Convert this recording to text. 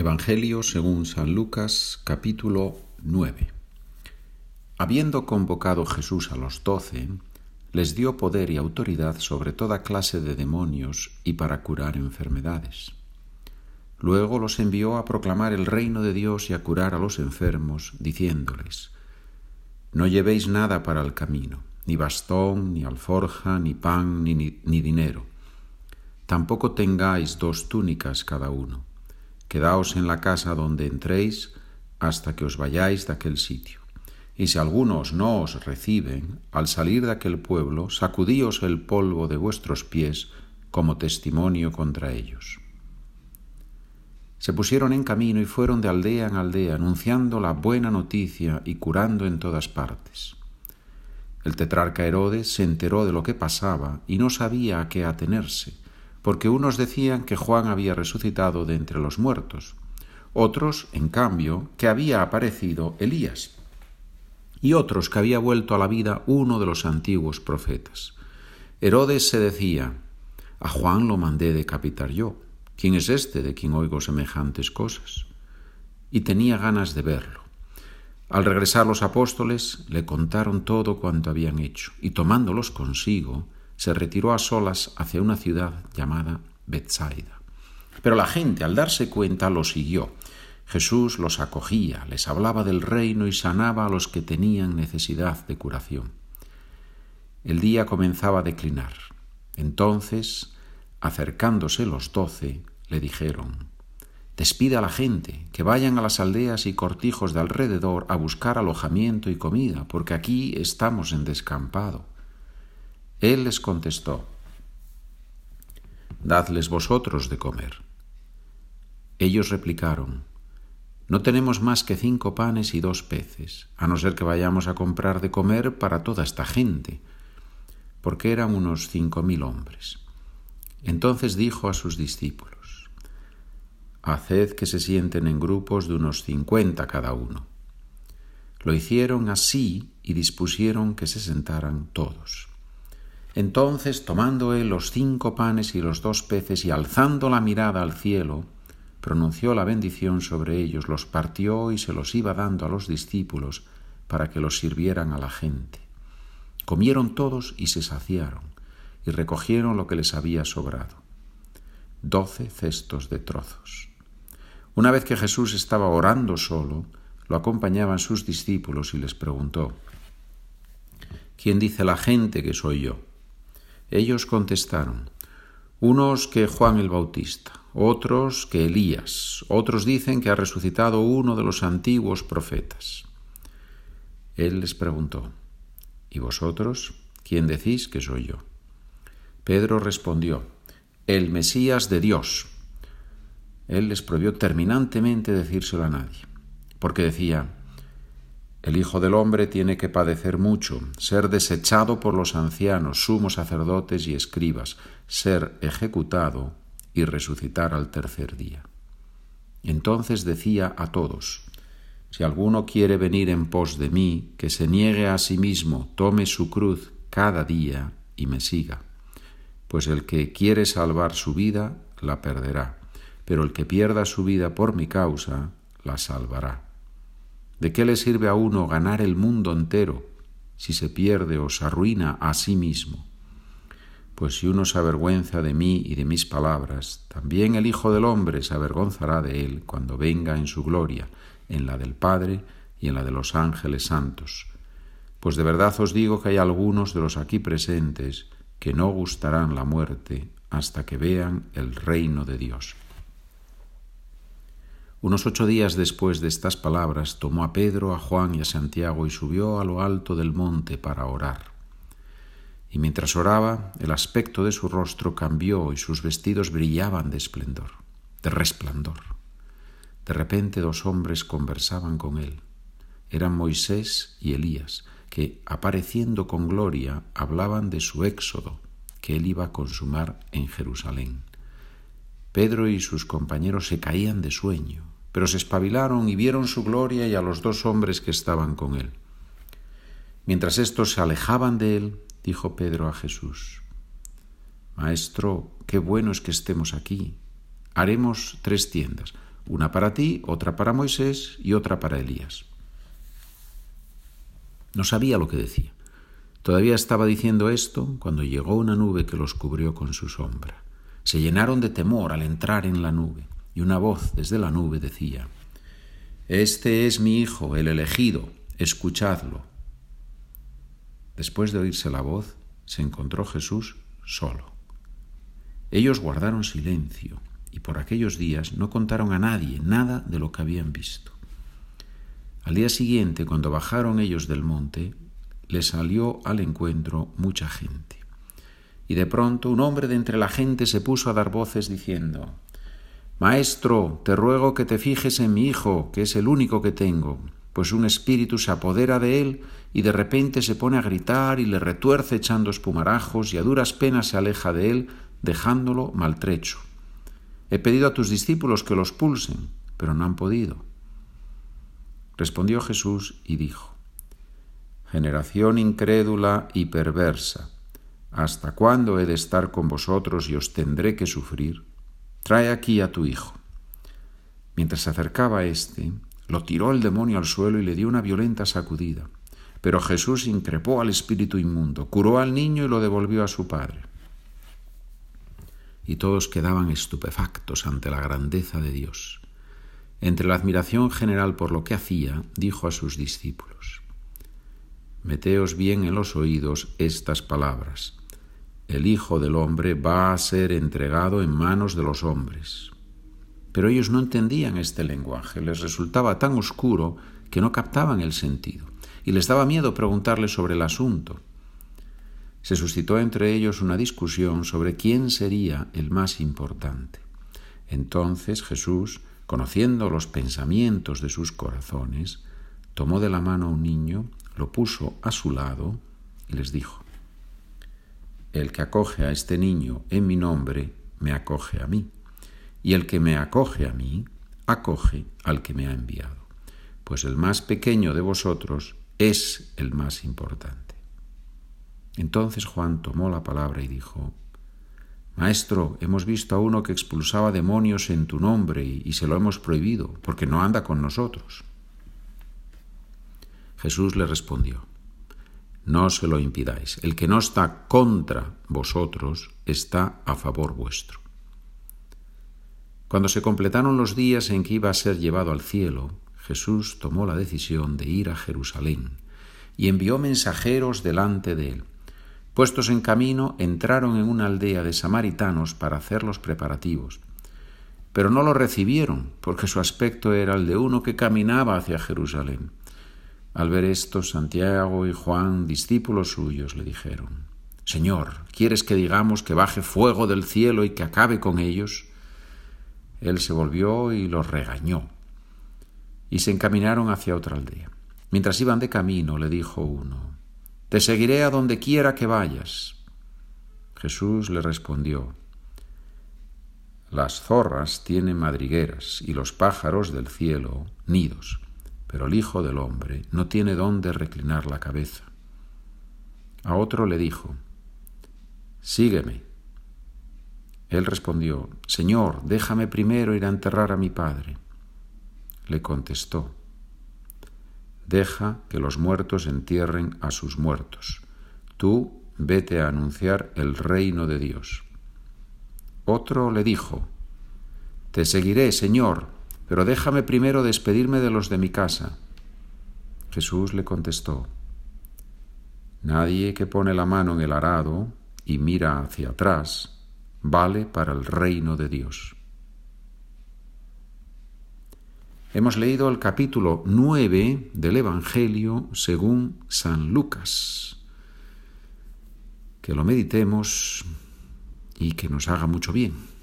Evangelio según San Lucas capítulo 9 Habiendo convocado Jesús a los doce, les dio poder y autoridad sobre toda clase de demonios y para curar enfermedades. Luego los envió a proclamar el reino de Dios y a curar a los enfermos, diciéndoles, No llevéis nada para el camino, ni bastón, ni alforja, ni pan, ni, ni dinero. Tampoco tengáis dos túnicas cada uno Quedaos en la casa donde entréis hasta que os vayáis de aquel sitio. Y si algunos no os reciben, al salir de aquel pueblo, sacudíos el polvo de vuestros pies como testimonio contra ellos. Se pusieron en camino y fueron de aldea en aldea, anunciando la buena noticia y curando en todas partes. El tetrarca Herodes se enteró de lo que pasaba y no sabía a qué atenerse, porque unos decían que Juan había resucitado de entre los muertos, otros, en cambio, que había aparecido Elías, y otros que había vuelto a la vida uno de los antiguos profetas. Herodes se decía, a Juan lo mandé decapitar yo. ¿Quién es este de quien oigo semejantes cosas? Y tenía ganas de verlo. Al regresar los apóstoles le contaron todo cuanto habían hecho, y tomándolos consigo, se retiró a solas hacia una ciudad llamada Bethsaida. Pero la gente, al darse cuenta, lo siguió. Jesús los acogía, les hablaba del reino y sanaba a los que tenían necesidad de curación. El día comenzaba a declinar. Entonces, acercándose los doce, le dijeron, Despida a la gente, que vayan a las aldeas y cortijos de alrededor a buscar alojamiento y comida, porque aquí estamos en descampado. Él les contestó, Dadles vosotros de comer. Ellos replicaron, No tenemos más que cinco panes y dos peces, a no ser que vayamos a comprar de comer para toda esta gente, porque eran unos cinco mil hombres. Entonces dijo a sus discípulos, Haced que se sienten en grupos de unos cincuenta cada uno. Lo hicieron así y dispusieron que se sentaran todos. Entonces, tomando él los cinco panes y los dos peces y alzando la mirada al cielo, pronunció la bendición sobre ellos, los partió y se los iba dando a los discípulos para que los sirvieran a la gente. Comieron todos y se saciaron, y recogieron lo que les había sobrado, doce cestos de trozos. Una vez que Jesús estaba orando solo, lo acompañaban sus discípulos y les preguntó, ¿Quién dice la gente que soy yo? Ellos contestaron, unos que Juan el Bautista, otros que Elías, otros dicen que ha resucitado uno de los antiguos profetas. Él les preguntó, ¿y vosotros quién decís que soy yo? Pedro respondió, el Mesías de Dios. Él les prohibió terminantemente decírselo a nadie, porque decía, el Hijo del Hombre tiene que padecer mucho, ser desechado por los ancianos, sumos sacerdotes y escribas, ser ejecutado y resucitar al tercer día. Entonces decía a todos, si alguno quiere venir en pos de mí, que se niegue a sí mismo, tome su cruz cada día y me siga. Pues el que quiere salvar su vida, la perderá, pero el que pierda su vida por mi causa, la salvará. ¿De qué le sirve a uno ganar el mundo entero si se pierde o se arruina a sí mismo? Pues si uno se avergüenza de mí y de mis palabras, también el Hijo del Hombre se avergonzará de él cuando venga en su gloria, en la del Padre y en la de los ángeles santos. Pues de verdad os digo que hay algunos de los aquí presentes que no gustarán la muerte hasta que vean el reino de Dios. Unos ocho días después de estas palabras tomó a Pedro, a Juan y a Santiago y subió a lo alto del monte para orar. Y mientras oraba, el aspecto de su rostro cambió y sus vestidos brillaban de esplendor, de resplandor. De repente dos hombres conversaban con él. Eran Moisés y Elías, que, apareciendo con gloria, hablaban de su éxodo que él iba a consumar en Jerusalén. Pedro y sus compañeros se caían de sueño, pero se espabilaron y vieron su gloria y a los dos hombres que estaban con él. Mientras estos se alejaban de él, dijo Pedro a Jesús, Maestro, qué bueno es que estemos aquí. Haremos tres tiendas, una para ti, otra para Moisés y otra para Elías. No sabía lo que decía. Todavía estaba diciendo esto cuando llegó una nube que los cubrió con su sombra. Se llenaron de temor al entrar en la nube, y una voz desde la nube decía, Este es mi Hijo, el elegido, escuchadlo. Después de oírse la voz, se encontró Jesús solo. Ellos guardaron silencio y por aquellos días no contaron a nadie nada de lo que habían visto. Al día siguiente, cuando bajaron ellos del monte, les salió al encuentro mucha gente. Y de pronto un hombre de entre la gente se puso a dar voces diciendo, Maestro, te ruego que te fijes en mi hijo, que es el único que tengo, pues un espíritu se apodera de él y de repente se pone a gritar y le retuerce echando espumarajos y a duras penas se aleja de él, dejándolo maltrecho. He pedido a tus discípulos que los pulsen, pero no han podido. Respondió Jesús y dijo, Generación incrédula y perversa, ¿hasta cuándo he de estar con vosotros y os tendré que sufrir? Trae aquí a tu hijo. Mientras se acercaba a éste, lo tiró el demonio al suelo y le dio una violenta sacudida. Pero Jesús increpó al espíritu inmundo, curó al niño y lo devolvió a su padre. Y todos quedaban estupefactos ante la grandeza de Dios. Entre la admiración general por lo que hacía, dijo a sus discípulos, Meteos bien en los oídos estas palabras. El Hijo del Hombre va a ser entregado en manos de los hombres. Pero ellos no entendían este lenguaje, les resultaba tan oscuro que no captaban el sentido, y les daba miedo preguntarle sobre el asunto. Se suscitó entre ellos una discusión sobre quién sería el más importante. Entonces Jesús, conociendo los pensamientos de sus corazones, tomó de la mano a un niño, lo puso a su lado y les dijo, El que acoge a este niño en mi nombre, me acoge a mí y el que me acoge a mí, acoge al que me ha enviado, pues el más pequeño de vosotros es el más importante. Entonces Juan tomó la palabra y dijo, Maestro, hemos visto a uno que expulsaba demonios en tu nombre y, se lo hemos prohibido, porque no anda con nosotros. Jesús le respondió, No se lo impidáis, el que no está contra vosotros está a favor vuestro. Cuando se completaron los días en que iba a ser llevado al cielo, Jesús tomó la decisión de ir a Jerusalén y envió mensajeros delante de él. Puestos en camino, entraron en una aldea de samaritanos para hacer los preparativos. Pero no lo recibieron, porque su aspecto era el de uno que caminaba hacia Jerusalén. Al ver esto, Santiago y Juan, discípulos suyos, le dijeron, Señor, ¿quieres que digamos que baje fuego del cielo y que acabe con ellos? Él se volvió y los regañó, y se encaminaron hacia otra aldea. Mientras iban de camino, le dijo uno, Te seguiré a donde quiera que vayas. Jesús le respondió, Las zorras tienen madrigueras y los pájaros del cielo nidos, pero el Hijo del Hombre no tiene dónde reclinar la cabeza. A otro le dijo, Sígueme. Él respondió, Señor, déjame primero ir a enterrar a mi padre. Le contestó, Deja que los muertos entierren a sus muertos. Tú vete a anunciar el reino de Dios. Otro le dijo, Te seguiré, Señor, pero déjame primero despedirme de los de mi casa. Jesús le contestó, Nadie que pone la mano en el arado y mira hacia atrás, vale para el reino de Dios. Hemos leído el capítulo 9 del Evangelio según San Lucas. Que lo meditemos y que nos haga mucho bien.